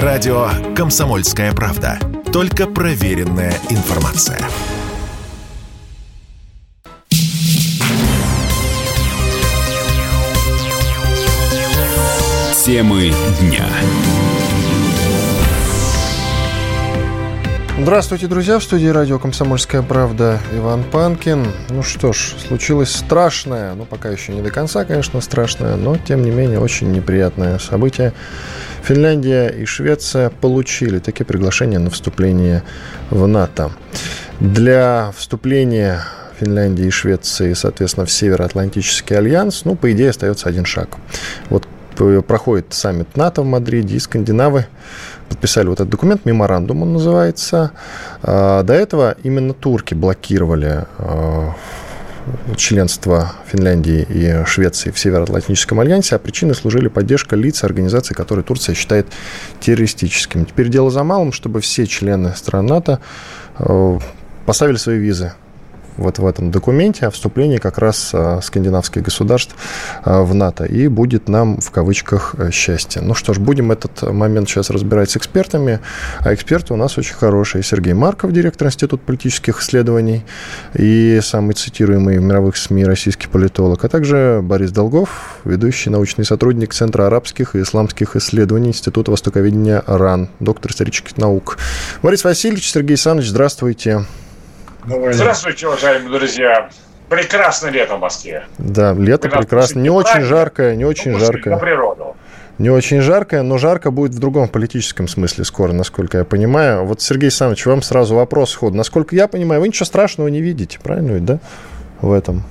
Радио «Комсомольская правда». Только проверенная информация. Темы дня. Здравствуйте, друзья! В студии радио «Комсомольская правда» Иван Панкин. Ну что ж, случилось страшное, ну пока еще не до конца, конечно, страшное, но тем не менее очень неприятное событие. Финляндия и Швеция получили такие приглашения на вступление в НАТО. Для вступления Финляндии и Швеции, соответственно, в Североатлантический альянс, ну, по идее, остается один шаг. Вот проходит саммит НАТО в Мадриде, и скандинавы подписали вот этот документ, меморандум он называется. А, до этого именно турки блокировали а, членство Финляндии и Швеции в Североатлантическом альянсе, а причиной служили поддержка лиц организаций, которые Турция считает террористическими. Теперь дело за малым, чтобы все члены стран НАТО а, поставили свои визы вот в этом документе о вступлении как раз а, скандинавских государств а, в НАТО. И будет нам, в кавычках, э, счастье. Ну что ж, будем этот момент сейчас разбирать с экспертами. А эксперты у нас очень хорошие. Сергей Марков, директор Института политических исследований и самый цитируемый в мировых СМИ российский политолог, а также Борис Долгов, ведущий научный сотрудник Центра арабских и исламских исследований Института востоковедения РАН, доктор исторических наук. Борис Васильевич, Сергей Александрович, здравствуйте. Здравствуйте, уважаемые друзья. Прекрасное лето в Москве. Да, лето прекрасно. Не очень жаркое, не очень жаркое. На природу. Не очень жаркое, но жарко будет в другом политическом смысле скоро, насколько я понимаю. Вот, Сергей Александрович, вам сразу вопрос ход. Насколько я понимаю, вы ничего страшного не видите, правильно ведь, да, в этом?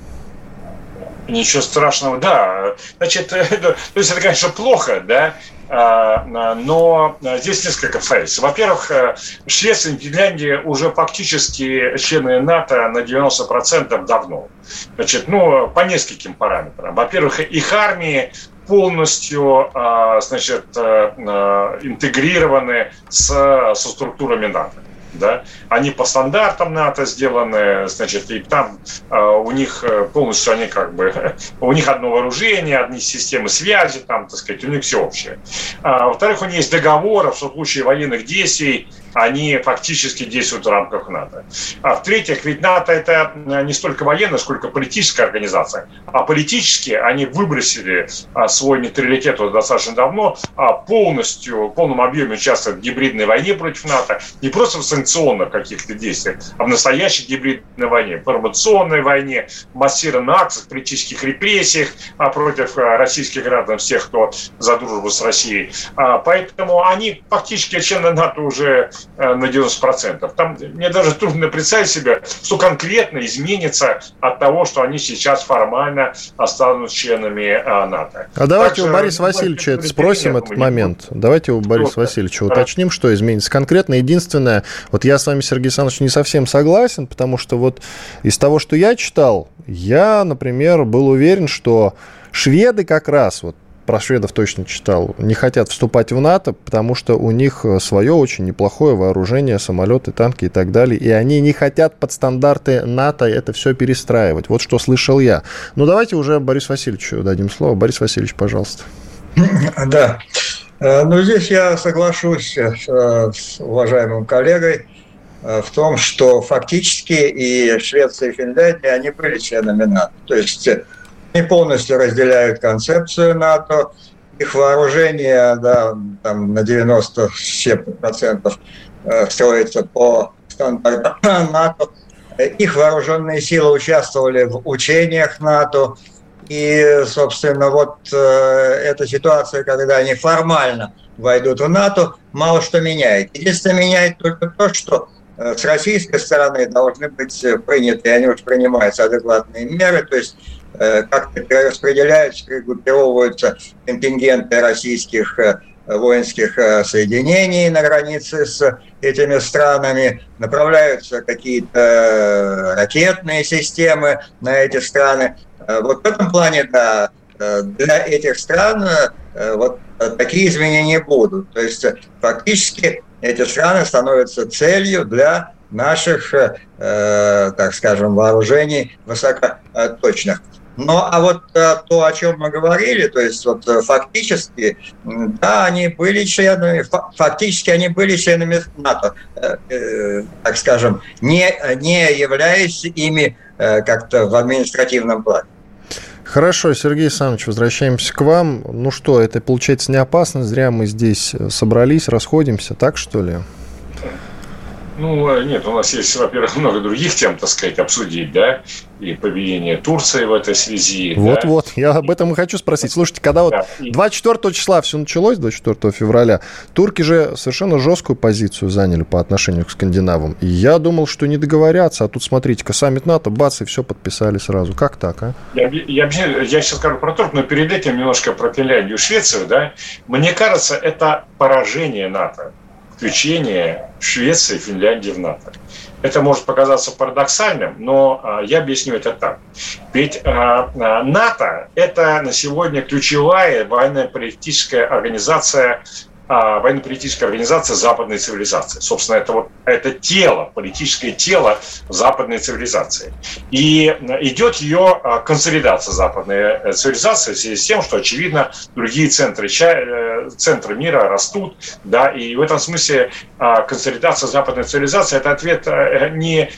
Ничего страшного, да. Значит, то есть это, конечно, плохо, да, но здесь несколько фейс. Во-первых, э, Швеция и Финляндия уже фактически члены НАТО на 90% давно. Значит, ну, по нескольким параметрам. Во-первых, их армии полностью а, значит, э, э, интегрированы с, со структурами НАТО да, они по стандартам НАТО сделаны, значит, и там э, у них э, полностью они как бы, у них одно вооружение, одни системы связи, там, так сказать, у них все общее. А, во-вторых, у них есть договоры, что в случае военных действий они фактически действуют в рамках НАТО. А в-третьих, ведь НАТО это э, не столько военная, сколько политическая организация. А политически они выбросили а, свой нейтралитет уже достаточно давно, а полностью, в полном объеме участвуют в гибридной войне против НАТО, не просто в санкционных каких-то действиях, а в настоящей гибридной войне, информационной войне, массированных акциях, политических репрессиях а против а, российских граждан, всех, кто за дружбу с Россией. Поэтому они фактически члены НАТО уже Э, на 90%. Там мне даже трудно представить себе, что конкретно изменится от того, что они сейчас формально останутся членами э, НАТО. А давайте Также, у Бориса Васильевича это спросим этот момент. Давайте у Бориса Васильевича уточним, что изменится конкретно. Единственное, вот я с вами, Сергей Александрович, не совсем согласен, потому что вот из того, что я читал, я, например, был уверен, что шведы как раз вот про шведов точно читал, не хотят вступать в НАТО, потому что у них э, свое очень неплохое вооружение, самолеты, танки и так далее, и они не хотят под стандарты НАТО это все перестраивать. Вот что слышал я. Ну, давайте уже Борису Васильевичу дадим слово. Борис Васильевич, пожалуйста. Да. Э, ну, здесь я соглашусь э, с уважаемым коллегой в том, что фактически и Швеция, и Финляндия, они были членами НАТО. То есть они полностью разделяют концепцию НАТО. Их вооружение да, там, на 90% э, строится по стандартам НАТО. Их вооруженные силы участвовали в учениях НАТО. И, собственно, вот э, эта ситуация, когда они формально войдут в НАТО, мало что меняет. Единственное, меняет только то, что э, с российской стороны должны быть приняты, и они уже принимаются адекватные меры, то есть как-то перераспределяются, перегруппировываются контингенты российских э, воинских э, соединений на границе с этими странами, направляются какие-то ракетные системы на эти страны. Вот в этом плане, да, для этих стран вот такие изменения будут. То есть фактически эти страны становятся целью для наших, так скажем, вооружений высокоточных. Ну, а вот э, то, о чем мы говорили, то есть вот э, фактически, да, они были членами, фактически они были членами НАТО, э, э, так скажем, не, не являясь ими э, как-то в административном плане. Хорошо, Сергей Александрович, возвращаемся к вам. Ну что, это получается не опасно, зря мы здесь собрались, расходимся, так что ли? Ну, нет, у нас есть, во-первых, много других тем, так сказать, обсудить, да, и поведение Турции в этой связи. Вот-вот, да? я об этом и хочу спросить. Слушайте, когда вот 24 числа все началось, 24 февраля, турки же совершенно жесткую позицию заняли по отношению к скандинавам. И я думал, что не договорятся, а тут, смотрите-ка, саммит НАТО, бац, и все подписали сразу. Как так, а? Я, я, я сейчас скажу про Турк, но перед этим немножко про Финляндию и Швецию, да. Мне кажется, это поражение НАТО включение Швеции и Финляндии в НАТО. Это может показаться парадоксальным, но а, я объясню это так. Ведь а, а, НАТО – это на сегодня ключевая военно-политическая организация военно-политическая организация западной цивилизации. Собственно, это вот это тело, политическое тело западной цивилизации. И идет ее а, консолидация западной э, цивилизации в связи с тем, что, очевидно, другие центры, э, центры мира растут, да, и в этом смысле а, консолидация западной цивилизации – это ответ э, не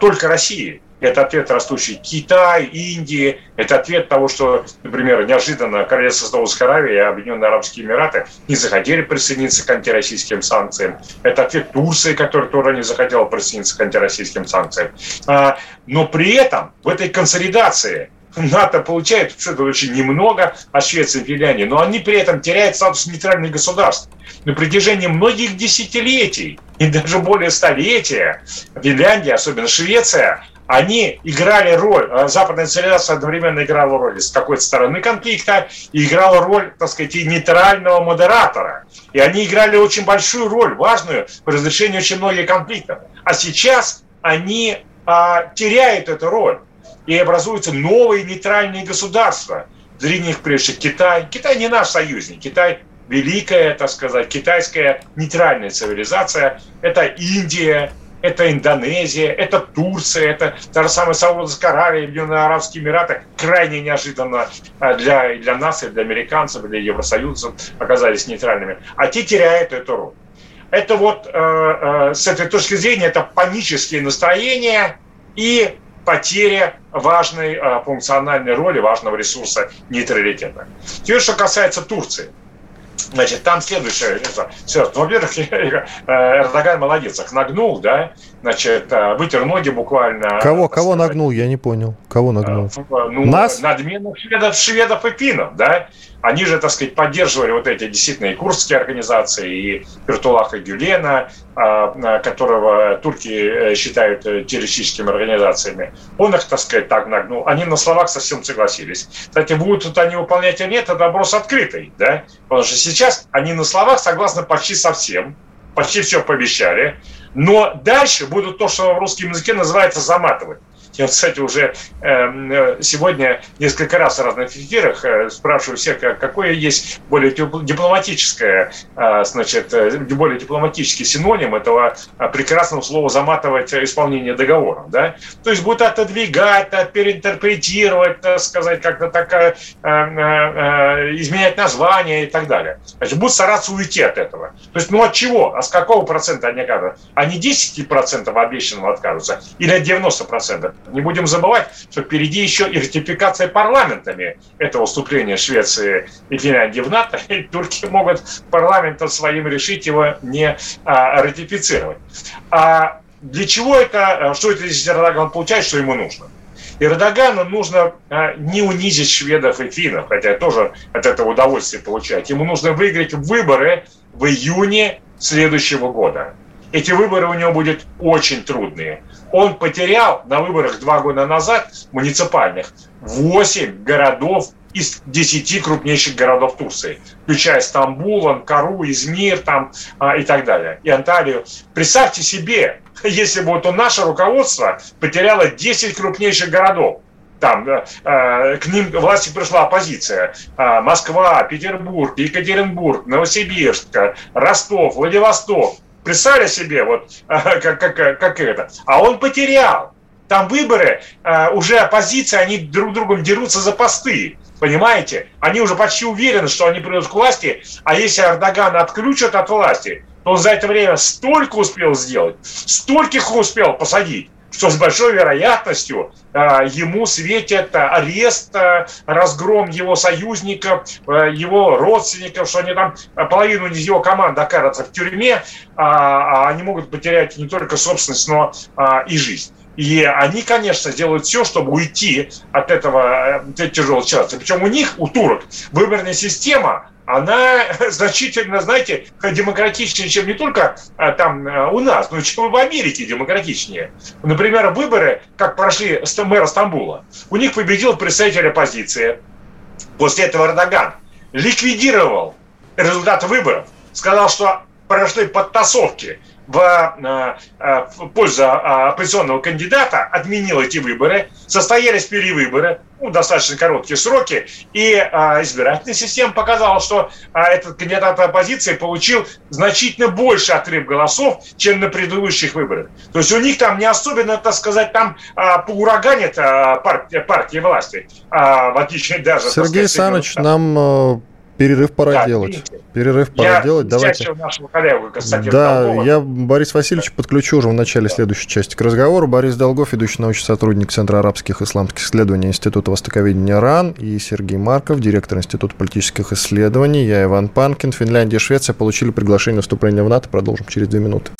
только России, это ответ растущий Китай, Индии. Это ответ того, что, например, неожиданно Королевство Саудовской Аравии и Объединенные Арабские Эмираты не захотели присоединиться к антироссийским санкциям. Это ответ Турции, которая тоже не захотела присоединиться к антироссийским санкциям. А, но при этом в этой консолидации НАТО получает что-то очень немного от Швеции и Финляндии, но они при этом теряют статус нейтральных государств. На протяжении многих десятилетий и даже более столетия Финляндия, особенно Швеция, они играли роль, э, западная цивилизация одновременно играла роль с какой-то стороны конфликта и играла роль, так сказать, и нейтрального модератора. И они играли очень большую роль, важную в разрешении очень многих конфликтов. А сейчас они а, теряют эту роль и образуются новые нейтральные государства. Среди них прежде Китай. Китай не наш союзник. Китай великая, так сказать, китайская нейтральная цивилизация. Это Индия, это Индонезия, это Турция, это та же самая Саудовская Аравия, Объединенные Арабские Эмираты. Крайне неожиданно а, для, для нас, и для американцев, и для евросоюзцев оказались нейтральными. А те теряют эту роль. Это вот э, э, с этой точки зрения это панические настроения и потеря важной э, функциональной роли, важного ресурса нейтралитета. Теперь, что касается Турции – Значит, там следующее. Все, ну, во-первых, Эрдоган молодец, их нагнул, да, значит, э, вытер ноги буквально. Кого, кого нагнул, я не понял. Кого нагнул? Э, ну, Нас? Надменных шведов, шведов и финнов, да. Они же, так сказать, поддерживали вот эти действительно и курдские организации, и Пертулаха Гюлена, а, которого турки э, считают э, террористическими организациями. Он их, так сказать, так нагнул. Они на словах совсем согласились. Кстати, будут тут они выполнять или нет, это вопрос открытый, да? Потому что сейчас они на словах согласны почти со всем, почти все пообещали, но дальше будут то, что в русском языке называется заматывать. Я, кстати, уже эм, э, сегодня несколько раз в разных эфирах э, спрашиваю всех, какое есть более дипломатическое, э, значит, более дипломатический синоним этого прекрасного слова «заматывать исполнение договора». Да? То есть будет отодвигать, переинтерпретировать, так сказать, как-то так, изменять название и так далее. Значит, будут стараться уйти от этого. То есть, ну от чего? А с какого процента они отказываются? Они 10% обещанного откажутся или от 90%? Не будем забывать, что впереди еще и ратификация парламентами этого вступления Швеции и Финляндии в НАТО, и турки могут парламентом своим решить его не а, ратифицировать. А для чего это, что это здесь Эрдоган получает, что ему нужно? Эрдогану нужно а, не унизить шведов и финнов, хотя тоже от этого удовольствие получать. Ему нужно выиграть выборы в июне следующего года. Эти выборы у него будут очень трудные он потерял на выборах два года назад, муниципальных, 8 городов из 10 крупнейших городов Турции, включая Стамбул, Анкару, Измир там, а, и так далее, и Анталию. Представьте себе, если бы вот наше руководство потеряло 10 крупнейших городов, там э, э, к ним власти пришла оппозиция. Э, Москва, Петербург, Екатеринбург, Новосибирск, Ростов, Владивосток. Представили себе, вот как, как, как это. А он потерял. Там выборы, уже оппозиция, они друг другом дерутся за посты. Понимаете? Они уже почти уверены, что они придут к власти, а если Эрдогана отключат от власти, то он за это время столько успел сделать, стольких успел посадить, что с большой вероятностью э, ему светит арест, э, разгром его союзников, э, его родственников, что они там половину из его команды окажутся в тюрьме, а, а они могут потерять не только собственность, но и жизнь. И они, конечно, делают все, чтобы уйти от этого тяжелого ситуации. Причем у них, у турок, выборная система, она значительно, знаете, демократичнее, чем не только а, там а, у нас, но и чем в Америке демократичнее. Например, выборы, как прошли мэра Стамбула, у них победил представитель оппозиции. После этого Эрдоган ликвидировал результаты выборов, сказал, что прошли подтасовки в, э, э, в пользу а, оппозиционного кандидата, отменил эти выборы, состоялись перевыборы, ну, достаточно короткие сроки, и а, избирательная система показала, что а, этот кандидат оппозиции получил значительно больше отрыв голосов, чем на предыдущих выборах. То есть у них там не особенно, так сказать, там а, поураганит а, партия, партия власти, а, в отличие даже... Сергей Саныч, нам э, Перерыв пора да, делать. Видите? Перерыв пора я делать. Давайте. Нашего коллегу, да, Долгова. я Борис Васильевич да. подключу уже в начале да. следующей части к разговору. Борис Долгов, ведущий научный сотрудник Центра арабских и исламских исследований Института востоковедения РАН, и Сергей Марков, директор Института политических исследований. Я Иван Панкин. Финляндия и Швеция получили приглашение на вступление в НАТО. Продолжим через две минуты.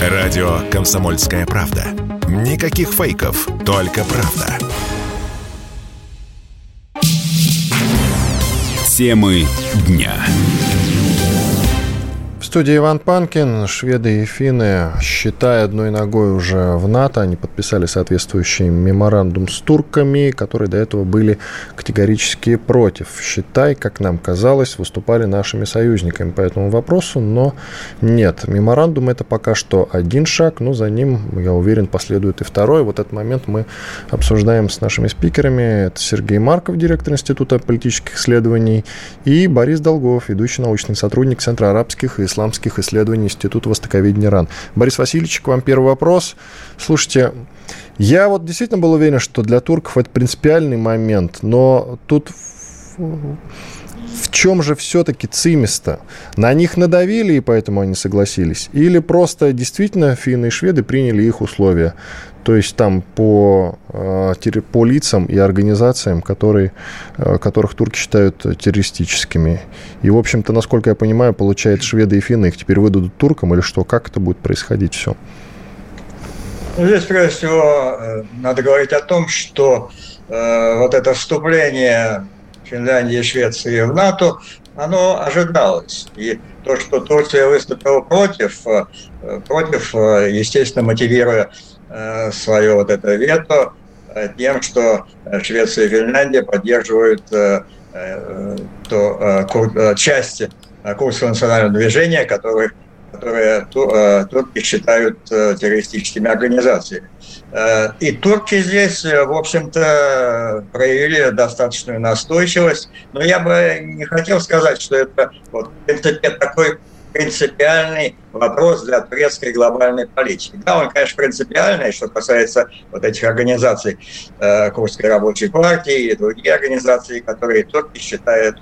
Радио «Комсомольская правда». Никаких фейков, только правда. Темы дня студии Иван Панкин. Шведы и финны, считая одной ногой уже в НАТО, они подписали соответствующий меморандум с турками, которые до этого были категорически против. Считай, как нам казалось, выступали нашими союзниками по этому вопросу, но нет. Меморандум это пока что один шаг, но за ним, я уверен, последует и второй. Вот этот момент мы обсуждаем с нашими спикерами. Это Сергей Марков, директор Института политических исследований, и Борис Долгов, ведущий научный сотрудник Центра арабских и исламских исследований Института Востоковедения РАН. Борис Васильевич, к вам первый вопрос. Слушайте, я вот действительно был уверен, что для турков это принципиальный момент, но тут чем же все-таки цимиста? На них надавили, и поэтому они согласились? Или просто действительно финны и шведы приняли их условия? То есть там по, э, по лицам и организациям, которые, э, которых турки считают террористическими. И, в общем-то, насколько я понимаю, получается, шведы и финны их теперь выдадут туркам или что? Как это будет происходить все? Ну, здесь, прежде всего, э, надо говорить о том, что э, вот это вступление Финляндии и Швеции в НАТО, оно ожидалось. И то, что Турция выступила против, против, естественно, мотивируя Э, свое вот это вето э, тем, что Швеция и Финляндия поддерживают э, то, части курса национального движения, которые, которые турки считают террористическими организациями. И турки здесь, в общем-то, проявили достаточную настойчивость, но я бы не хотел сказать, что это вот, такой принципиальный вопрос для турецкой глобальной политики. Да, он, конечно, принципиальный, что касается вот этих организаций э, Курской рабочей партии и другие организации, которые турки считают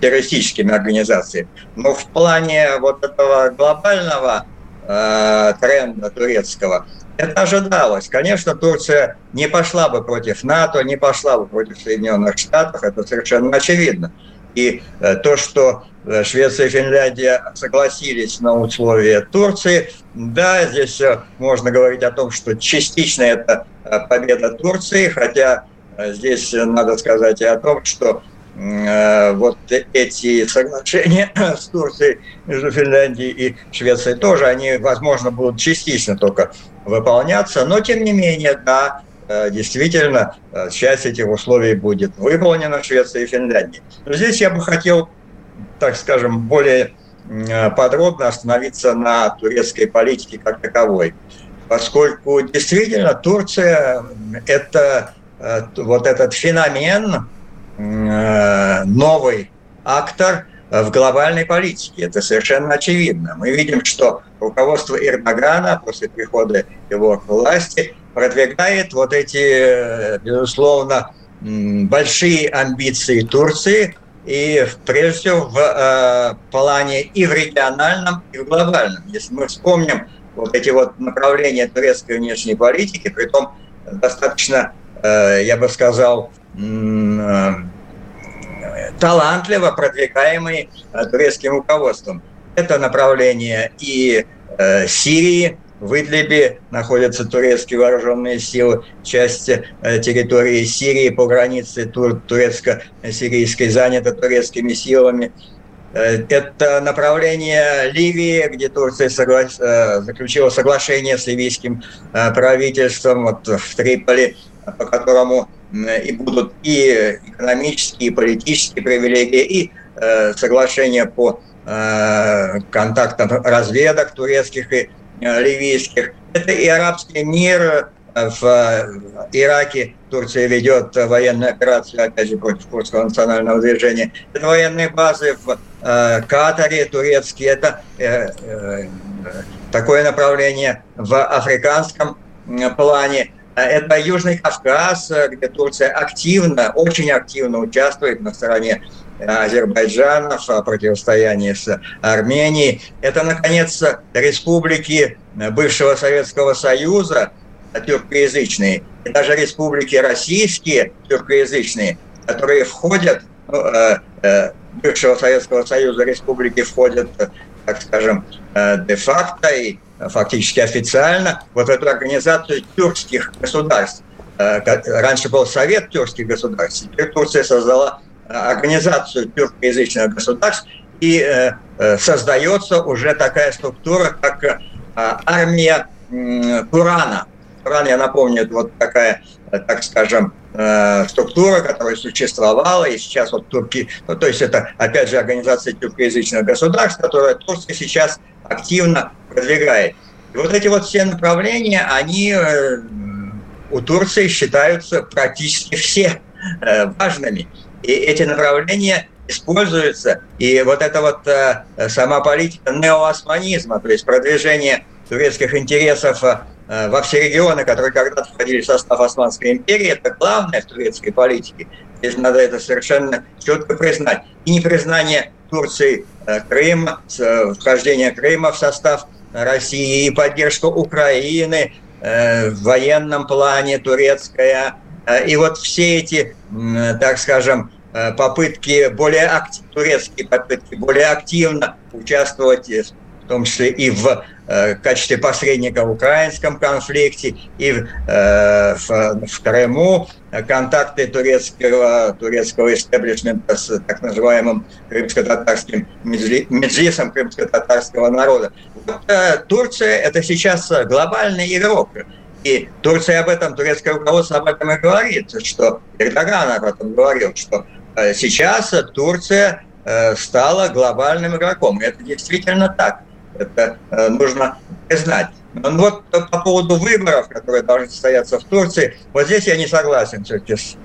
террористическими организациями. Но в плане вот этого глобального э, тренда турецкого, это ожидалось. Конечно, Турция не пошла бы против НАТО, не пошла бы против Соединенных Штатов, это совершенно очевидно. И э, то, что э, Швеция и Финляндия согласились на условия Турции, да, здесь э, можно говорить о том, что частично это победа Турции, хотя здесь надо сказать и о том, что вот эти соглашения с Турцией между Финляндией и Швецией тоже, они, возможно, будут частично только выполняться, но тем не менее, да, действительно э, часть этих условий будет выполнена Швеции и Финляндии. Но здесь я бы хотел, так скажем, более э, подробно остановиться на турецкой политике как таковой. Поскольку действительно Турция – это вот этот феномен, новый актор в глобальной политике. Это совершенно очевидно. Мы видим, что руководство Эрдогана после прихода его к власти продвигает вот эти, безусловно, большие амбиции Турции, и прежде всего в э, плане и в региональном, и в глобальном. Если мы вспомним вот эти вот направления турецкой внешней политики, при том достаточно, э, я бы сказал, э, талантливо продвигаемые э, турецким руководством. Это направление и э, Сирии, в Идлибе находятся турецкие вооруженные силы, часть э, территории Сирии по границе тур турецко-сирийской занята турецкими силами. Э, это направление Ливии, где Турция согла... Э, заключила соглашение с ливийским правительством вот, в Триполи, по которому и будут и экономические, и политические привилегии, и соглашение по контактам разведок турецких и ливийских. Это и арабский мир. Э, в э, Ираке Турция ведет военную операцию, опять же, против курдского национального движения. Это военные базы в Катаре турецкие. Это такое направление в африканском плане. Это Южный Кавказ, где Турция активно, очень активно участвует на стороне Азербайджана в противостоянии с Арменией. Это, наконец, республики бывшего Советского Союза, тюркоязычные, и даже республики российские, тюркоязычные, которые входят, ну, э, э, бывшего Советского Союза республики входят, так скажем, э, де-факто и фактически официально вот эту организацию тюркских государств. Раньше был Совет тюркских государств, теперь Турция создала организацию тюркоязычных государств, и э, э, создается уже такая структура, как э, армия Турана. Туран, я напомню, это вот такая, так скажем, структура, которая существовала, и сейчас вот турки, ну, то есть это, опять же, организация тюркоязычных государств, которая Турция сейчас активно продвигает. И вот эти вот все направления, они у Турции считаются практически все важными. И эти направления используются. И вот эта вот э, сама политика неоосманизма, то есть продвижение турецких интересов э, во все регионы, которые когда-то входили в состав Османской империи, это главное в турецкой политике. Здесь надо это совершенно четко признать. И непризнание Турции э, Крыма, э, вхождение Крыма в состав России, и поддержка Украины э, в военном плане турецкая. Э, и вот все эти, так скажем, Э, попытки более актив, турецкие попытки более активно участвовать, э, в том числе и в качестве посредника в украинском конфликте, и в, в, в Крыму, контакты турецкого, турецкого истеблишмента с так называемым крымско-татарским меджлисом крымско-татарского народа. Турция – это сейчас глобальный игрок. И Турция об этом, турецкое руководство об этом и говорит, что Эрдоган об этом говорил, что Э, сейчас Турция э, стала глобальным игроком. Это действительно так. Это э, нужно признать. Но вот по поводу выборов, которые должны состояться в Турции, вот здесь я не согласен все-таки с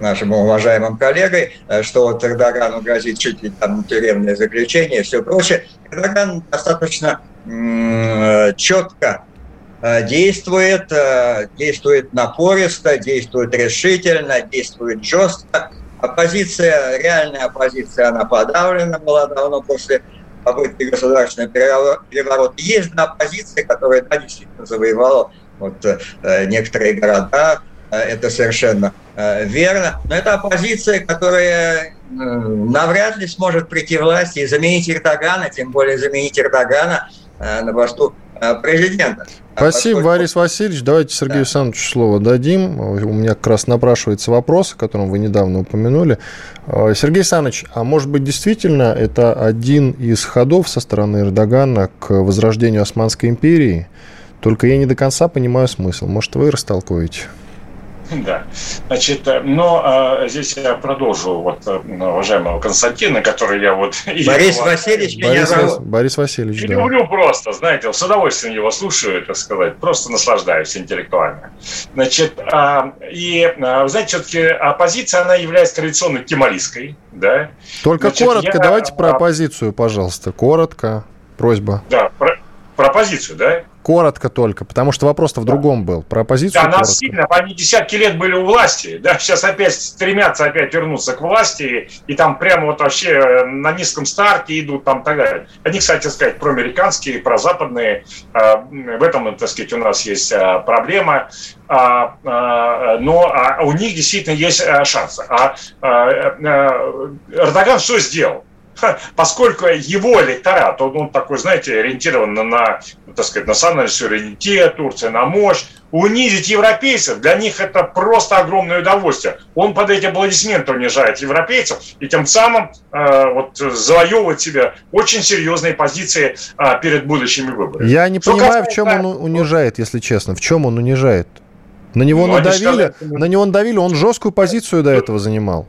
нашим уважаемым коллегой, что вот Эрдогану грозит чуть ли там тюремное заключение и все прочее. Эрдоган достаточно четко действует, действует напористо, действует решительно, действует жестко. Оппозиция, реальная оппозиция, она подавлена была давно после попытки государственного переворота. Есть одна оппозиция, которая да, действительно завоевала вот, э, некоторые города, э, это совершенно э, верно. Но это оппозиция, которая э, навряд ли сможет прийти в власть и заменить Эрдогана, тем более заменить Эрдогана э, на посту э, президента. Спасибо, поскольку... Борис Васильевич. Давайте Сергею да. Александровичу слово дадим. У меня как раз напрашивается вопрос, о котором вы недавно упомянули. А, Сергей Александрович, а может быть действительно это один из ходов со стороны Эрдогана к возрождению Османской империи? Только я не до конца понимаю смысл. Может, вы растолкуете? Да. Значит, э, но а, здесь я продолжу вот э, уважаемого Константина, который я вот... Борис Васильевич меня Борис, зовут. Борис Васильевич, да. Люблю просто, знаете, с удовольствием его слушаю, так сказать, просто наслаждаюсь интеллектуально. Значит, а, и, а, знаете, все-таки оппозиция, она является традиционно кемалистской, да? Только Значит, коротко, я, давайте про оппозицию, пожалуйста, коротко, просьба. Да, про, Про оппозицию, да? Коротко только, потому что вопрос-то в другом был. Про оппозицию Да, нас сильно, они десятки лет были у власти, да, сейчас опять стремятся опять вернуться к власти, и там прямо вот вообще э, на низком старте идут там так далее. Они, кстати сказать, проамериканские, прозападные, э, в этом, так сказать, у нас есть э, проблема, а, но а у них действительно есть шансы. А Эрдоган что сделал? поскольку его электорат, он, он такой, знаете, ориентирован на, так сказать, национальный суверенитет, Турция на мощь, унизить европейцев, для них это просто огромное удовольствие. Он под эти аплодисменты унижает европейцев и тем самым э, вот, завоевывает себе очень серьезные позиции э, перед будущими выборами. Я не Что понимаю, касается... в чем он унижает, если честно. В чем он унижает? На него ну, надавили, сказали, на него надавили, он жесткую позицию до этого занимал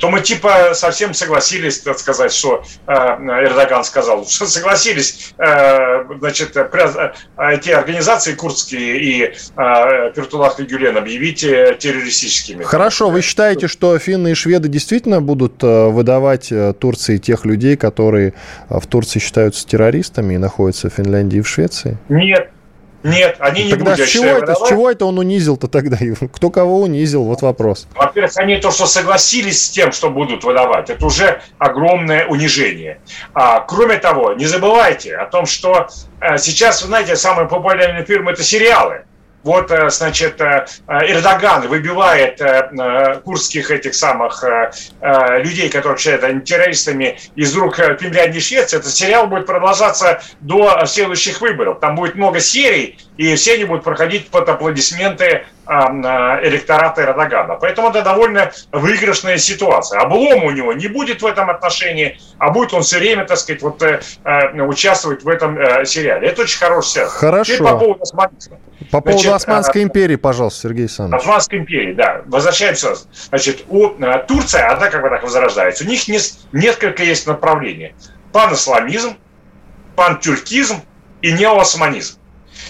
то мы типа совсем согласились, так сказать, что э, Эрдоган сказал, что согласились, э, значит, э, эти организации курдские и э, Пертулах Гюлен объявить террористическими. Хорошо, вы считаете, что финны и шведы действительно будут выдавать Турции тех людей, которые в Турции считаются террористами и находятся в Финляндии и в Швеции? Нет, нет, они не тогда будут. С чего, это, с чего это он унизил-то тогда? Кто кого унизил? Вот вопрос. Во-первых, они то, что согласились с тем, что будут выдавать, это уже огромное унижение. А, кроме того, не забывайте о том, что а, сейчас, вы знаете, самые популярные фильмы – это сериалы вот, э, значит, э, Эрдоган выбивает э, курских этих самых людей, которые считают террористами, из рук Финляндии и Швеции, этот сериал будет продолжаться до следующих выборов. Там будет много серий, и все они будут проходить под аплодисменты электората Эрдогана. Поэтому это довольно выигрышная ситуация. Облома у него не будет в этом отношении, а будет он все время, так сказать, вот, участвовать в этом сериале. Это очень хороший сериал. Хорошо. Теперь по поводу по поводу Значит, Османской а, империи, пожалуйста, Сергей Александрович. Османской империи, да. Возвращаемся. Значит, у Турция, она как бы так возрождается. У них не, несколько есть направлений. Панисламизм, пантюркизм и неоосманизм.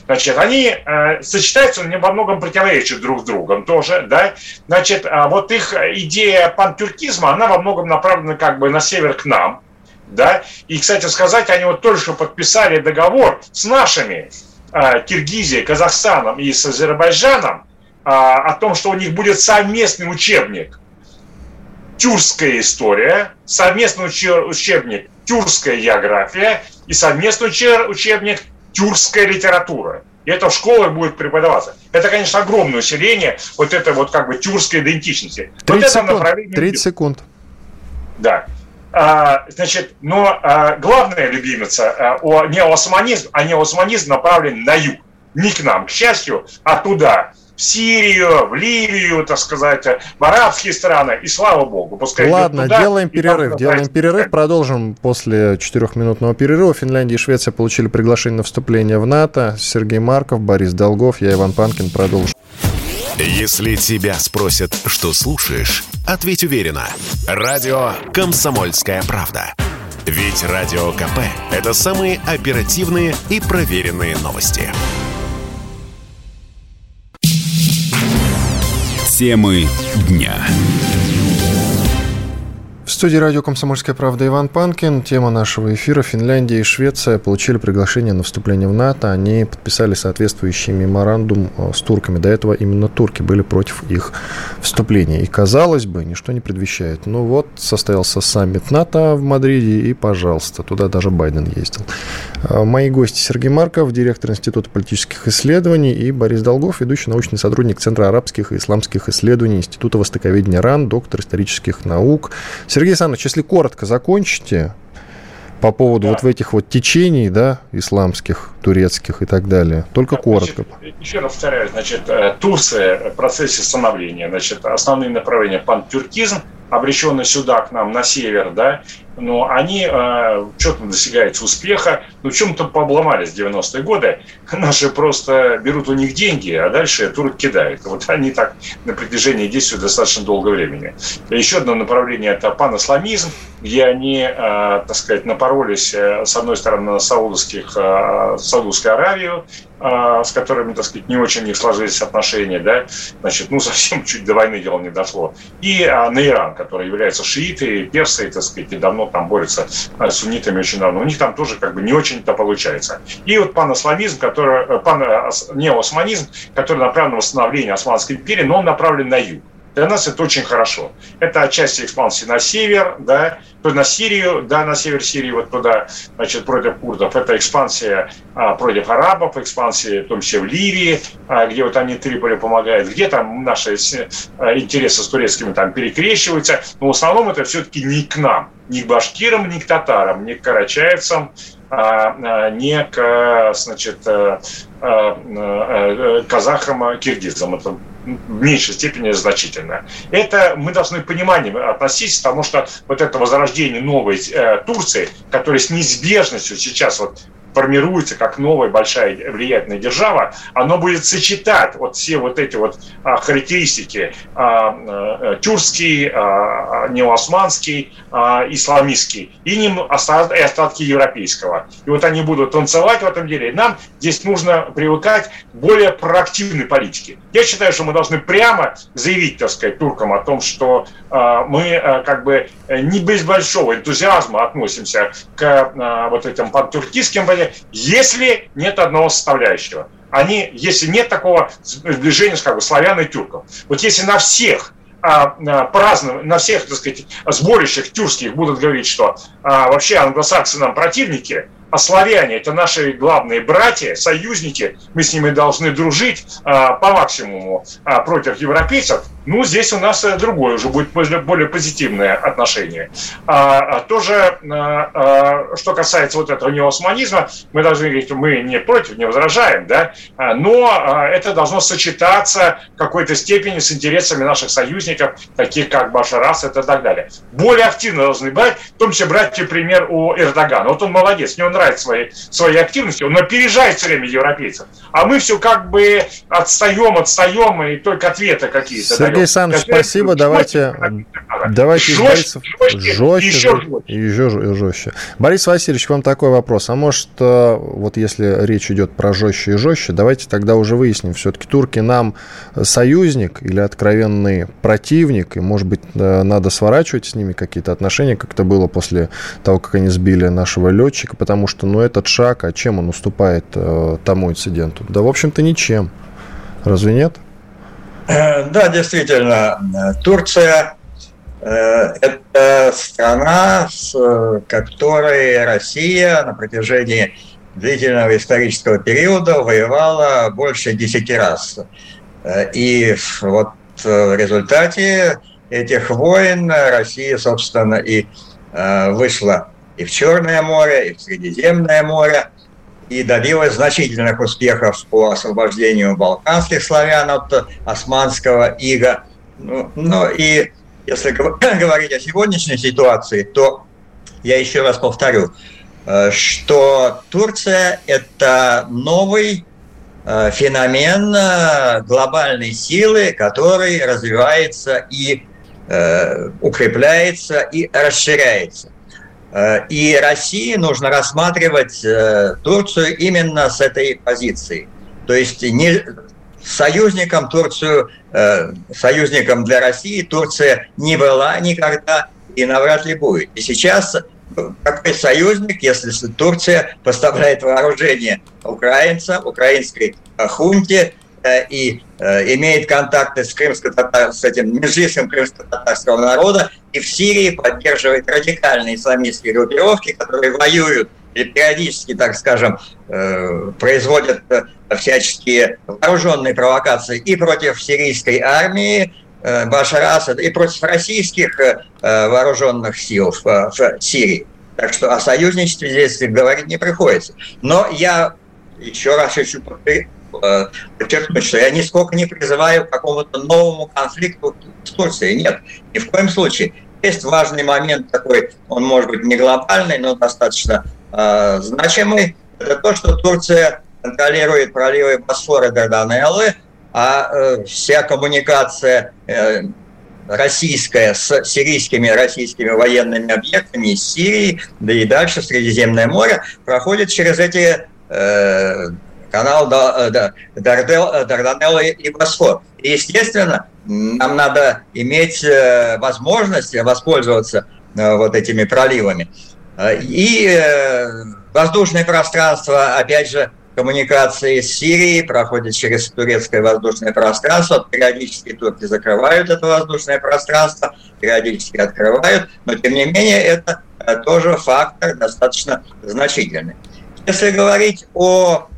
Значит, они э, сочетаются, во многом противоречат друг с другом тоже, да. Значит, а вот их идея пантюркизма, она во многом направлена как бы на север к нам, да. И, кстати сказать, они вот только подписали договор с нашими а, Киргизией, Казахстаном и с Азербайджаном а, о том, что у них будет совместный учебник «Тюркская история», совместный учебник «Тюркская география» и совместный учебник «Тюркская литература». И это в школах будет преподаваться. Это, конечно, огромное усиление вот этой вот как бы тюркской идентичности. 30 вот секунд. Направление... 30 секунд. Да. А, значит, но а, главная любимица а, о, не османизм, а не османизм направлен на юг, не к нам, к счастью, а туда, в Сирию, в Ливию, так сказать, в арабские страны, и слава богу. Пускай Ладно, туда, делаем перерыв, делаем перерыв, продолжим после четырехминутного перерыва. Финляндия и Швеция получили приглашение на вступление в НАТО. Сергей Марков, Борис Долгов, я Иван Панкин, продолжим. Если тебя спросят, что слушаешь, ответь уверенно. Радио «Комсомольская правда». Ведь Радио КП – это самые оперативные и проверенные новости. Темы дня. Студии радио «Комсомольская правда» Иван Панкин. Тема нашего эфира «Финляндия и Швеция получили приглашение на вступление в НАТО». Они подписали соответствующий меморандум э, с турками. До этого именно турки были против их вступления. И, казалось бы, ничто не предвещает. Ну вот, состоялся саммит НАТО в Мадриде, и, пожалуйста, туда даже Байден ездил. Э, мои гости Сергей Марков, директор Института политических исследований, и Борис Долгов, ведущий научный сотрудник Центра арабских и исламских исследований Института востоковедения РАН, доктор исторических наук. Сергей Александрович, если коротко закончите по поводу да. вот этих вот течений, да, исламских, турецких и так далее. Только да, коротко. Значит, еще раз повторяю, значит, э, Турция в процессе становления, значит, основные направления пантюркизм, обреченный сюда, к нам, на север, да, но они э, что-то достигаются успеха, но в чем-то пообломались в 90-е годы. Наши просто берут у них деньги, а дальше турок кидают. Вот они так на протяжении действуют достаточно долгое времени. Еще одно направление – это панисламизм, где они, э, так сказать, напоролись, э, с одной стороны, на саудовских, э, Саудовскую Аравию, с которыми, так сказать, не очень не сложились отношения, да, значит, ну, совсем чуть до войны дело не дошло, и на Иран, который является шиитой, персой, так сказать, и давно давно там борются с суннитами очень давно. У них там тоже как бы не очень-то получается. И вот паносламизм, который, пан, неосманизм, который направлен на восстановление Османской империи, но он направлен на юг. Для нас это очень хорошо. Это отчасти экспансии на север, да, то на Сирию, да, на север Сирии, вот туда, значит, против курдов. Это экспансия а, против арабов, экспансия в том числе в Ливии, а, где вот они Триполи помогают, где там наши а, интересы с турецкими там перекрещиваются. Но в основном это все-таки не к нам, не к башкирам, не к татарам, не к карачаевцам, а, а не к, значит, а, а, казахам, киргизам. Это в меньшей степени значительно. Это мы должны пониманием относиться, потому что вот это возрождение новой э, Турции, которая с неизбежностью сейчас вот формируется как новая большая влиятельная держава, оно будет сочетать вот все вот эти вот а, характеристики а, а, тюркский, а, неоосманский, а, исламистский и, ним остатки, и остатки европейского. И вот они будут танцевать в этом деле. И нам здесь нужно привыкать к более проактивной политике. Я считаю, что мы должны прямо заявить, так сказать, туркам о том, что а, мы а, как бы не без большого энтузиазма относимся к а, вот этим пантуркистским понятиям, если нет одного составляющего. Они, если нет такого сближения с как бы, славян и тюрков. Вот если на всех а, а, празднов, на всех, так сказать, сборищах тюркских будут говорить, что а, вообще англосаксы нам противники, а славяне – это наши главные братья, союзники, мы с ними должны дружить а, по максимуму а, против европейцев, ну, здесь у нас э, другое уже будет более позитивное отношение. А, а тоже, а, а, что касается вот этого неосманизма, мы должны говорить, мы не против, не возражаем, да, а, но а, это должно сочетаться в какой-то степени с интересами наших союзников, таких как Башар Асад и так далее. Более активно должны брать, в том числе брать, например, у Эрдогана. Вот он молодец, мне он нравится своей, своей активностью, он опережает все время европейцев. А мы все как бы отстаем, отстаем, и только ответы какие-то Сергей Александрович, спасибо. Давайте, давайте жестче, Борисов жестче, еще, еще жестче. Борис Васильевич, вам такой вопрос. А может, э, вот если речь идет про жестче и жестче, давайте тогда уже выясним, все-таки турки нам союзник или откровенный противник, и, может быть, э, надо сворачивать с ними какие-то отношения, как это было после того, как они сбили нашего летчика, потому что, ну, этот шаг, а чем он уступает э, тому инциденту? Да, в общем-то, ничем. Разве нет? Э, да, действительно, Турция э, – это страна, с которой Россия на протяжении длительного исторического периода воевала больше десяти раз. Э, и вот в результате этих войн Россия, собственно, и вышла и в Черное море, и в Средиземное море – и добилась значительных успехов по освобождению балканских славян от османского ига. Ну, ну и если говорить о сегодняшней ситуации, то я еще раз повторю, э, что Турция – это новый э, феномен э, глобальной силы, который развивается и укрепляется и расширяется. Э, и России нужно рассматривать э, Турцию именно с этой позиции. То есть не союзником Турцию, э, союзником для России Турция не была никогда и навряд ли будет. И сейчас какой союзник, если Турция поставляет вооружение украинцам, украинской хунте, и э, имеет контакты с, с этим межлисом крымско-татарского народа и в Сирии поддерживает радикальные исламистские группировки, которые воюют и периодически, так скажем, э, производят всяческие вооруженные провокации и против сирийской армии Башара Асада, и против российских вооруженных сил в Сирии. Так что о союзничестве здесь говорить не приходится. Но я еще раз хочу Э, подчеркнуть, что я нисколько не призываю к какому-то новому конфликту с Турцией. Нет, ни в коем случае. Есть важный момент такой, он может быть не глобальный, но достаточно э, значимый. Это то, что Турция контролирует проливы Босфора и Дарданеллы, а э, вся коммуникация э, российская с сирийскими российскими военными объектами из Сирии, да и дальше Средиземное море, проходит через эти э, канал э, Дарданелла и Босфор. И, естественно, нам надо иметь э, возможность воспользоваться вот этими проливами. И воздушное пространство, опять же, коммуникации с Сирией проходят через турецкое воздушное пространство. Периодически турки закрывают это воздушное пространство, периодически открывают, но тем не менее это э, тоже фактор достаточно значительный. Если говорить о э,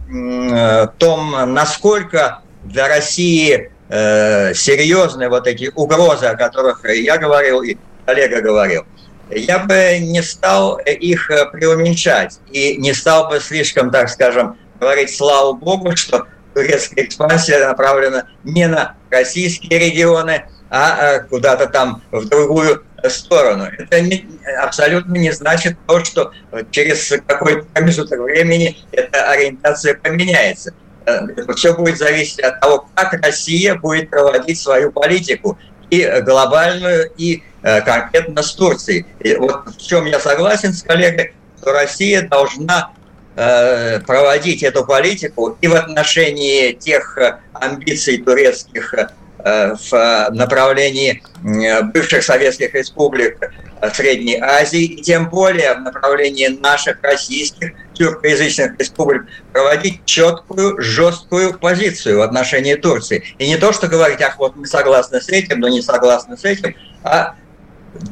том, насколько для России э, серьезны вот эти угрозы, о которых я говорил и коллега говорил, я бы не стал их преуменьшать и не стал бы слишком, так скажем, говорить слава богу, что турецкая экспансия направлена не на российские регионы, а куда-то там в другую сторону. Это не, абсолютно не значит то, что через какой-то промежуток времени эта ориентация поменяется. Все будет зависеть от того, как Россия будет проводить свою политику, и глобальную, и э, конкретно с Турцией. И вот в чем я согласен с коллегой, что Россия должна Э, проводить эту политику и в отношении тех э, амбиций турецких э, в направлении бывших советских республик Средней Азии, и тем более в направлении наших российских тюркоязычных республик проводить четкую, жесткую позицию в отношении Турции. И не то, что говорить, ах, вот мы согласны с этим, но не согласны с этим, а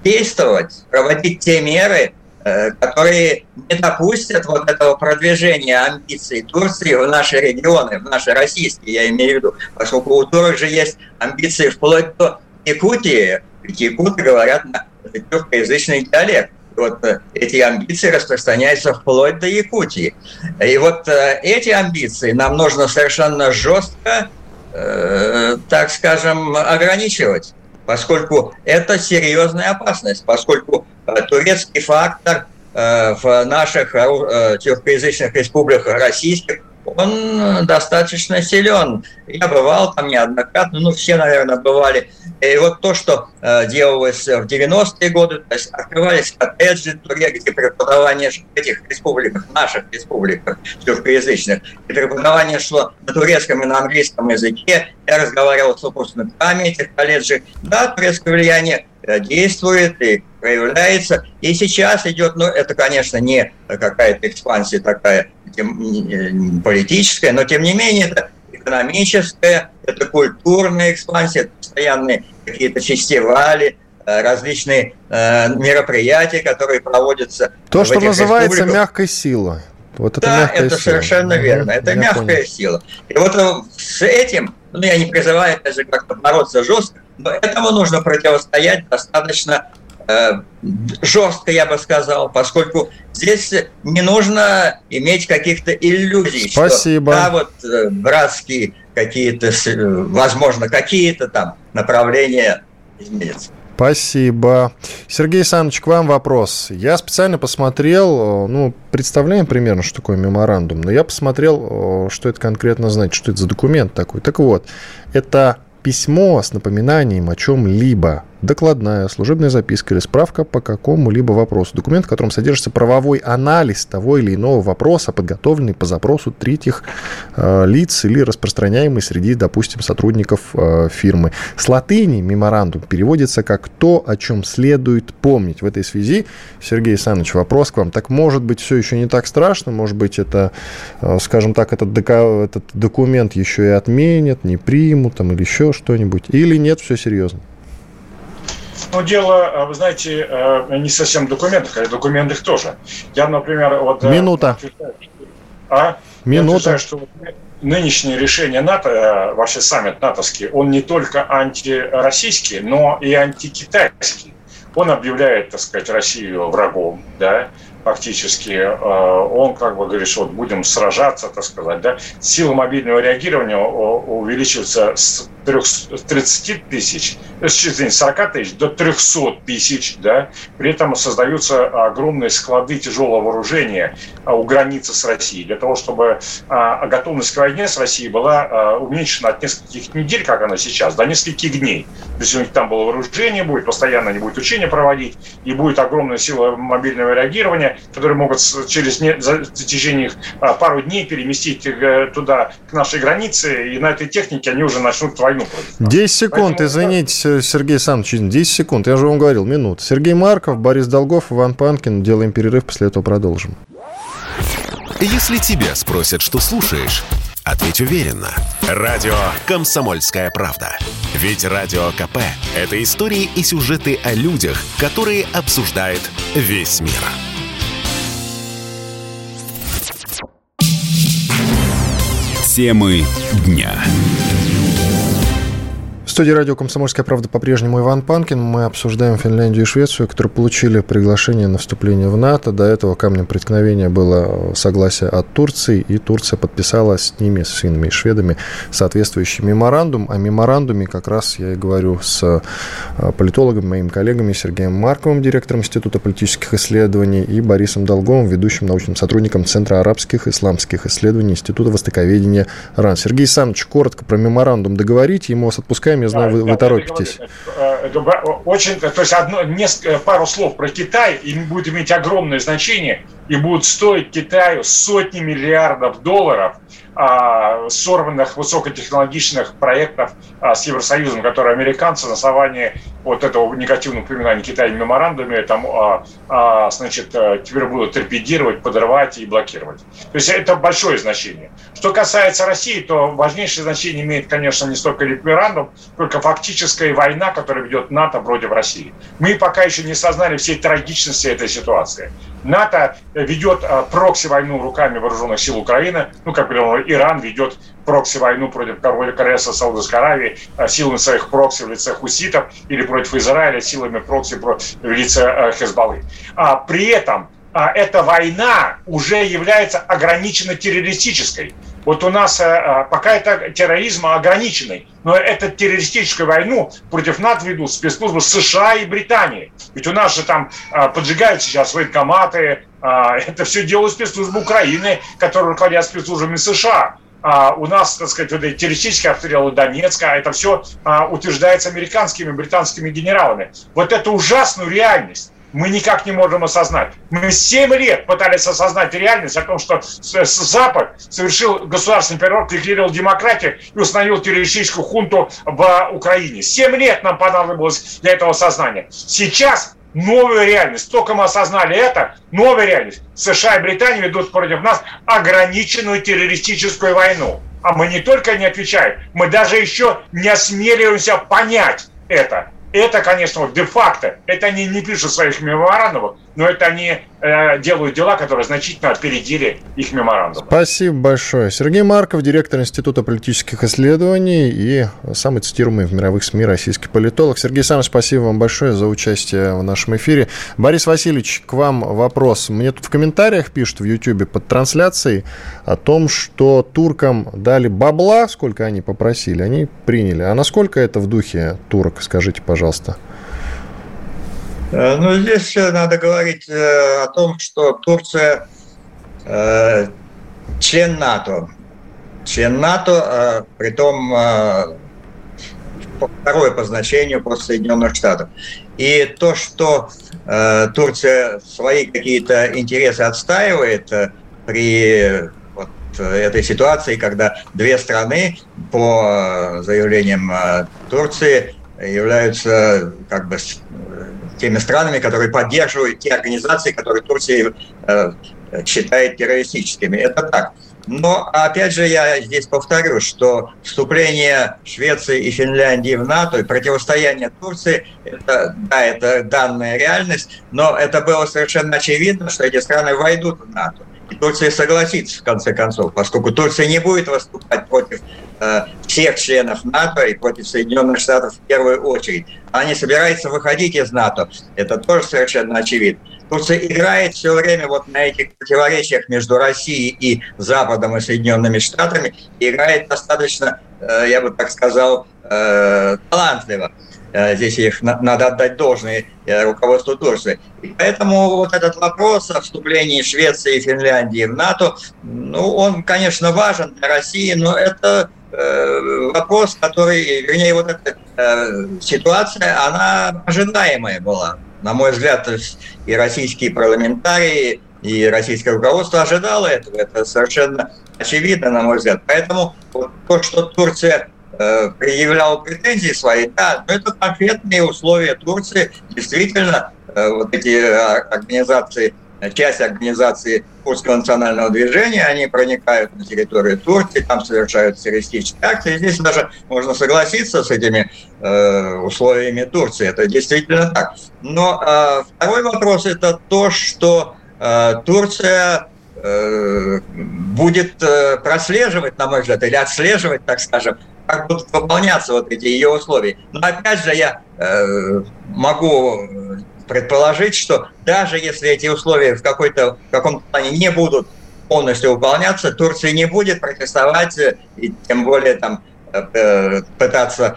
действовать, проводить те меры, Э, которые не допустят вот этого продвижения амбиций Турции в наши регионы, в наши российские, я имею в виду, поскольку у турок же есть амбиции вплоть до Якутии, ведь якуты говорят на тюркоязычный диалект. Вот э, эти амбиции распространяются вплоть до Якутии. И вот э, эти амбиции нам нужно совершенно жестко, так скажем, ограничивать поскольку это серьезная опасность, поскольку э, турецкий фактор э, в наших э, тюркоязычных республиках российских он достаточно силен. Я бывал там неоднократно, ну, все, наверное, бывали. И вот то, что э, делалось в 90-е годы, то есть открывались коттеджи, где преподавание в этих республиках, наших республиках тюркоязычных, и преподавание шло на турецком и на английском языке. Я разговаривал с выпускниками этих колледжей. Да, турецкое влияние э, действует и проявляется. И сейчас идет, ну, это, конечно, не какая-то экспансия такая политическая, но тем не менее это экономическая, это культурная экспансия, это постоянные какие-то фестивали, э, различные э, мероприятия, которые проводятся. То, что называется республиках. мягкой силой. Вот это да, это сила. совершенно верно. Это я мягкая понял. сила. И вот э, с этим, ну, я не призываю даже как-то бороться жестко, но этому нужно противостоять достаточно жестко, я бы сказал, поскольку здесь не нужно иметь каких-то иллюзий, Спасибо. что да, вот э, братские какие-то, возможно, какие-то там направления изменятся. Спасибо. Сергей Александрович, к вам вопрос. Я специально посмотрел, э, ну, представляем примерно, что такое меморандум, но я посмотрел, что это конкретно значит, что это за документ такой. Так вот, это письмо с напоминанием о чем-либо, докладная, служебная записка или справка по какому-либо вопросу. Документ, в котором содержится правовой анализ того или иного вопроса, подготовленный по запросу третьих э, лиц или распространяемый среди, допустим, сотрудников э, фирмы. С латыни меморандум переводится как то, о чем следует помнить. В этой связи, Сергей Александрович, вопрос к вам. Так может быть все еще не так страшно? Может быть это, э, скажем так, этот, дока- этот документ еще и отменят, не примут там, или еще что-нибудь? Или нет, все серьезно? Ну, дело, э, вы знаете, э, не совсем в документах, а в документах тоже. Я, например, вот... Э, Минута. А? Минута. Я утверждаю, что нынешнее решение НАТО, вообще саммит натовский, он не только антироссийский, но и антикитайский. Он объявляет, так сказать, Россию врагом, да, фактически, э, он как бы говорит, что вот будем сражаться, так сказать, да, сила мобильного реагирования увеличивается с 30 тысяч, э, с 40 тысяч до 300 тысяч, да, при этом создаются огромные склады тяжелого вооружения а, у границы с Россией, для того, чтобы готовность к войне с Россией была уменьшена от нескольких недель, как она сейчас, до нескольких дней. То есть у них там было вооружение, будет постоянно не будет учения проводить, и будет огромная сила мобильного реагирования, которые могут через не, за, в течение а, пару дней переместить э, туда, к нашей границе, и на этой технике они уже начнут войну. 10 секунд, Поэтому... извините, Сергей Александрович, 10 секунд, я же вам говорил, минут. Сергей Марков, Борис Долгов, Иван Панкин. Делаем перерыв, после этого продолжим. Если тебя спросят, что слушаешь, ответь уверенно. Радио «Комсомольская правда». Ведь Радио КП – это истории и сюжеты о людях, которые обсуждает весь мир. Темы дня студии радио «Комсомольская правда» по-прежнему Иван Панкин. Мы обсуждаем Финляндию и Швецию, которые получили приглашение на вступление в НАТО. До этого камнем преткновения было согласие от Турции, и Турция подписала с ними, с финнами и шведами, соответствующий меморандум. О меморандуме как раз я и говорю с а, политологом, моим коллегами Сергеем Марковым, директором Института политических исследований, и Борисом Долговым, ведущим научным сотрудником Центра арабских исламских исследований Института востоковедения РАН. Сергей Александрович, коротко про меморандум договорите, ему вас отпускаем я знаю, вы, вы торопитесь. Э, очень, то есть одно, несколько, пару слов про Китай, им будет иметь огромное значение, и будут стоить Китаю сотни миллиардов долларов – а, сорванных высокотехнологичных проектов а, с Евросоюзом, которые американцы на основании вот этого негативного упоминания Китая в меморандуме там, а, значит, э, теперь будут торпедировать, подрывать и блокировать. То есть это большое значение. Что касается России, то важнейшее значение имеет, конечно, не столько меморандум, сколько фактическая война, которая ведет НАТО против России. Мы пока еще не сознали всей трагичности этой ситуации. НАТО ведет прокси-войну руками вооруженных сил Украины, ну, как говорил Иран ведет прокси-войну против Конгресса Саудовской Аравии а, силами своих прокси в лице хуситов или против Израиля силами прокси в лице э, Хезбаллы. А при этом а, эта война уже является ограниченно террористической. Вот у нас э, а, пока это терроризм ограниченный, но эту террористическую войну против НАТО ведут спецслужбы США и Британии. Ведь у нас же там поджигают сейчас военкоматы, а, это все делают спецслужбы Украины, которые руководят спецслужбами США. А у нас, так сказать, вот эти террористические обстрелы Донецка, это все а, утверждается американскими, британскими генералами. Вот эту ужасную реальность мы никак не можем осознать. Мы 7 лет пытались осознать реальность о том, что Запад совершил государственный переворот, ликвидировал демократию и установил террористическую хунту в Украине. 7 лет нам понадобилось для этого осознания. Сейчас новую реальность. Только мы осознали это, новая реальность. США и Британия ведут против нас ограниченную террористическую войну. А мы не только не отвечаем, мы даже еще не осмеливаемся понять это. Это, конечно, де-факто. Это они не пишут своих меморандумах, но это они э, делают дела, которые значительно опередили их меморандум. Спасибо большое. Сергей Марков, директор Института политических исследований и самый цитируемый в мировых СМИ российский политолог. Сергей Александрович, спасибо вам большое за участие в нашем эфире. Борис Васильевич, к вам вопрос. Мне тут в комментариях пишут в YouTube под трансляцией о том, что туркам дали бабла, сколько они попросили, они приняли. А насколько это в духе турок, скажите, пожалуйста? Э, ну, здесь надо говорить э, о том, что Турция э, член НАТО. Член НАТО, при том второе по значению после Соединенных Штатов. И то, что Турция свои какие-то интересы отстаивает при вот этой ситуации, когда две страны, по заявлениям Турции, являются как бы теми странами, которые поддерживают те организации, которые Турция э, считает террористическими. Это так. Но, опять же, я здесь повторю, что вступление Швеции и Финляндии в НАТО и противостояние Турции, это, да, это данная реальность, но это было совершенно очевидно, что эти страны войдут в НАТО. Турция согласится, в конце концов, поскольку Турция не будет выступать против э, всех членов НАТО и против Соединенных Штатов в первую очередь. Она не собирается выходить из НАТО. Это тоже совершенно очевидно. Турция играет все время вот на этих противоречиях между Россией и Западом и Соединенными Штатами. играет достаточно, э, я бы так сказал, э, талантливо. Э, здесь их надо отдать должное э, руководству Турции. И поэтому вот этот вопрос о вступлении Швеции и Финляндии в НАТО, ну, он, конечно, важен для России, но это э, вопрос, который, вернее, вот эта ситуация, она ожидаемая была. на мой взгляд, и российские парламентарии, и российское руководство ожидало этого. Это совершенно очевидно, на мой взгляд. Поэтому вот то, что Турция э, предъявляла претензии свои, да, но это конкретные условия Турции. Действительно, э, вот эти а, организации, часть организации Курского национального движения, они проникают на территорию Турции, там совершают террористические акции. Здесь даже можно согласиться с этими э, условиями Турции. Это действительно так. Но э, второй вопрос – это то, что Э, Турция э, будет э, прослеживать, на мой взгляд, или отслеживать, так скажем, как будут выполняться вот эти ее условия. Но опять же я могу предположить, что даже если эти условия в, какой-то, в каком-то плане не будут полностью выполняться, Турция не будет протестовать и тем более там пытаться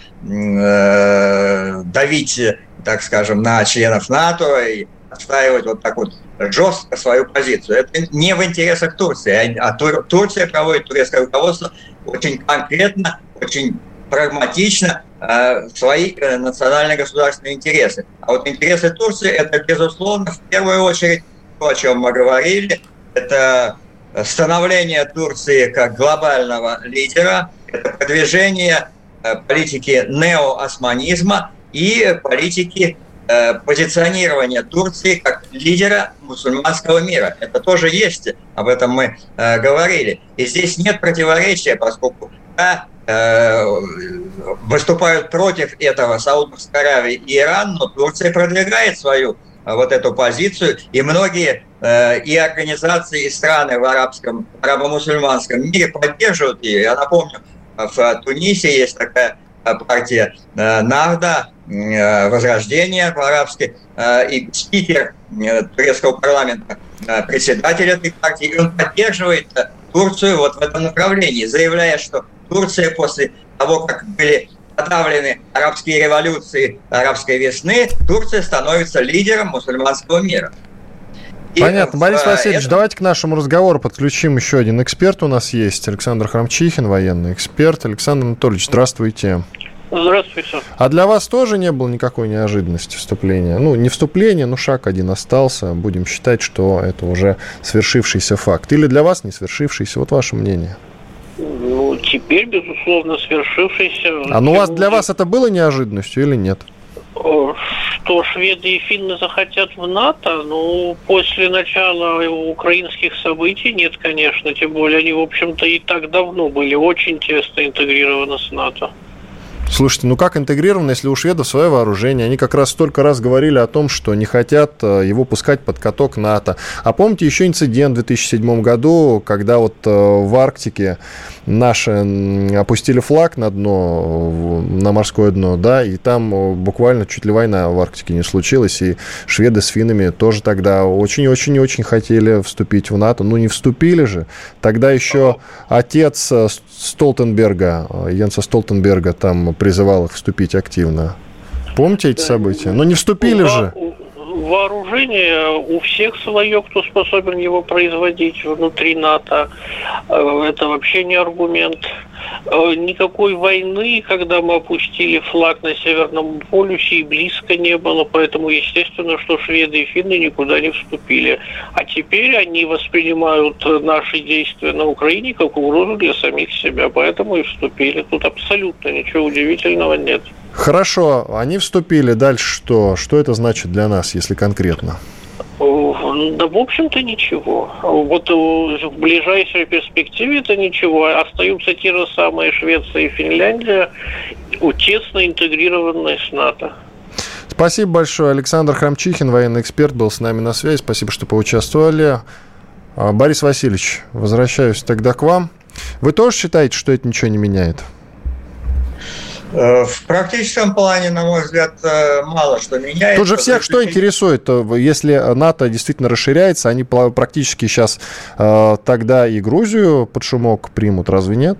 давить, так скажем, на членов НАТО и отстаивать вот так вот жестко свою позицию. Это не в интересах Турции, а, а Турция проводит турецкое руководство очень конкретно, очень прагматично э, свои э, национальные государственные интересы. А вот интересы Турции – это, безусловно, в первую очередь то, о чем мы говорили, это становление Турции как глобального лидера, это продвижение э, политики неоосманизма и политики позиционирование Турции как лидера мусульманского мира. Это тоже есть, об этом мы э, говорили. И здесь нет противоречия, поскольку э, выступают против этого Саудовская Аравия и Иран, но Турция продвигает свою э, вот эту позицию, и многие э, и организации, и страны в арабском, арабо-мусульманском мире поддерживают ее. Я напомню, в Тунисе есть такая партия э, Нарда, Э, возрождения по-арабски, э, и спикер э, турецкого парламента, председатель этой партии, и он поддерживает Турцию вот в этом направлении, заявляя, что Турция после того, как были подавлены арабские революции арабской весны, Турция становится лидером мусульманского мира. И Понятно. Борис Васильевич, это... давайте к нашему разговору подключим еще один эксперт у нас есть. Александр Храмчихин, военный эксперт. Александр Анатольевич, здравствуйте. Здравствуйте. А для вас тоже не было никакой неожиданности вступления? Ну, не вступление, но шаг один остался. Будем считать, что это уже свершившийся факт. Или для вас не свершившийся? Вот ваше мнение. Ну, теперь, безусловно, свершившийся. А ну, вас, для вас это было неожиданностью или нет? Что шведы и финны захотят в НАТО, ну, после начала украинских событий нет, конечно. Тем более они, в общем-то, и так давно были очень тесно интегрированы с НАТО. Слушайте, ну как интегрировано, если у шведов свое вооружение? Они как раз столько раз говорили о том, что не хотят э, его пускать под каток НАТО. А помните еще инцидент в 2007 году, когда вот э, в Арктике наши опустили флаг на дно, на морское дно, да, и там э, буквально чуть ли война в Арктике не случилась, и шведы с финнами тоже тогда очень-очень-очень хотели вступить в НАТО. Ну не вступили же. Тогда еще отец Столтенберга, Янса Столтенберга там призывал их вступить активно. Помните эти события? Но не вступили же. Вооружение у всех свое, кто способен его производить внутри НАТО. Э, это вообще не аргумент. Э, никакой войны, когда мы опустили флаг на Северном полюсе, и близко не было. Поэтому, естественно, что шведы и финны никуда не вступили. А теперь они воспринимают наши действия на Украине как угрозу для самих себя. Поэтому и вступили. Тут абсолютно ничего удивительного нет. Хорошо, они вступили. Дальше что? Что это значит для нас, если конкретно? Да, в общем-то, ничего. Вот в ближайшей перспективе это ничего. Остаются те же самые Швеция и Финляндия, тесно интегрированные с НАТО. Спасибо большое. Александр Храмчихин, военный эксперт, был с нами на связи. Спасибо, что поучаствовали. А, Борис Васильевич, возвращаюсь тогда к вам. Вы тоже считаете, что это ничего не меняет? Э, в практическом плане, на мой взгляд, э, мало что меняется. Тут же всех что интересует, э, если НАТО действительно расширяется, они практически сейчас тогда и Грузию под шумок примут, разве нет?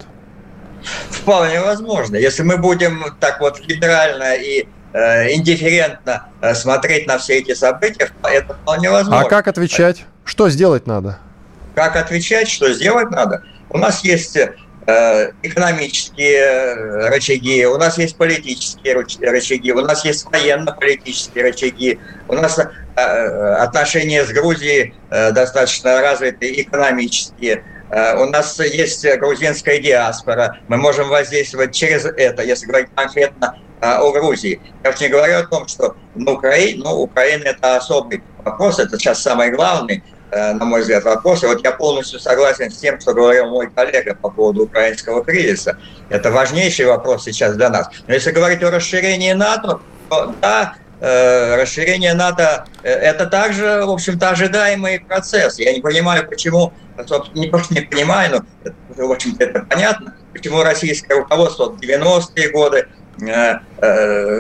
Вполне возможно. Если мы будем так вот либерально и индифферентно смотреть на все эти события, это вполне возможно. А как отвечать? Что сделать надо? Как отвечать, что сделать надо? У нас есть э, экономические рычаги, у нас есть политические рычаги, у нас есть военно-политические рычаги, у нас отношения с Грузией достаточно развиты экономические. У нас есть грузинская диаспора, мы можем воздействовать через это, если говорить конкретно о Грузии. Я уж не говорю о том, что на Украине, ну, Украина это особый вопрос, это сейчас самый главный, э, на мой взгляд, вопрос. И вот я полностью согласен с тем, что говорил мой коллега по поводу украинского кризиса. Это важнейший вопрос сейчас для нас. Но если говорить о расширении НАТО, то да, э, расширение НАТО э, – это также, в общем-то, ожидаемый процесс. Я не понимаю, почему, собственно, не просто не понимаю, но, в общем-то, это понятно, почему российское руководство в 90-е годы Э, э,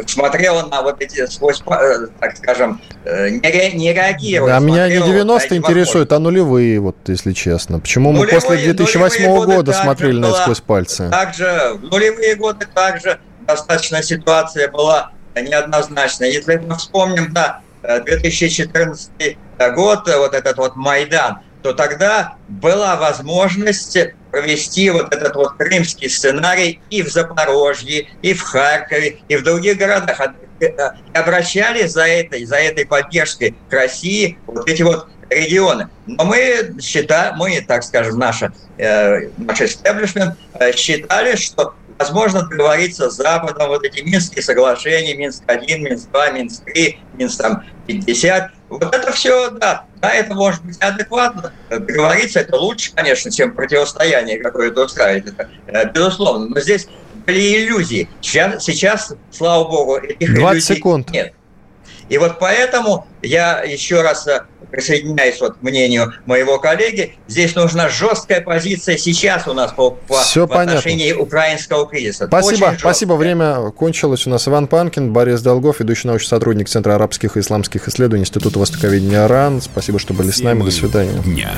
смотрела на вот эти сквозь, э, так скажем, не, ре, не реагирует. А меня не 90 интересует, а нулевые, вот если честно. Почему нулевые, мы после 2008 года смотрели на сквозь пальцы? Также в нулевые годы также достаточно ситуация была неоднозначная. Если мы вспомним, да, 2014 год, вот этот вот Майдан, то тогда была возможность провести вот этот вот крымский сценарий и в Запорожье, и в Харькове, и в других городах. И обращались за этой, за этой поддержкой к России вот эти вот регионы. Но мы считаем, мы, так скажем, наша, э, наш истеблишмент э, считали, что возможно договориться с Западом, вот эти Минские соглашения, Минск-1, Минск-2, Минск-3, Минск-50, вот это все, да, да, это может быть адекватно. Договориться это лучше, конечно, чем противостояние устраивает, это э, безусловно. Но здесь были иллюзии. Сейчас, сейчас слава богу, этих 20 иллюзий секунд. нет. И вот поэтому я еще раз э, присоединяюсь вот к мнению моего коллеги, здесь нужна жесткая позиция сейчас у нас по, по Все в отношении украинского кризиса. Спасибо, спасибо. Время кончилось. У нас Иван Панкин, Борис Долгов, ведущий научный сотрудник Центра арабских и исламских исследований Института Востоковедения РАН. Спасибо, что были с нами. До свидания. Дня.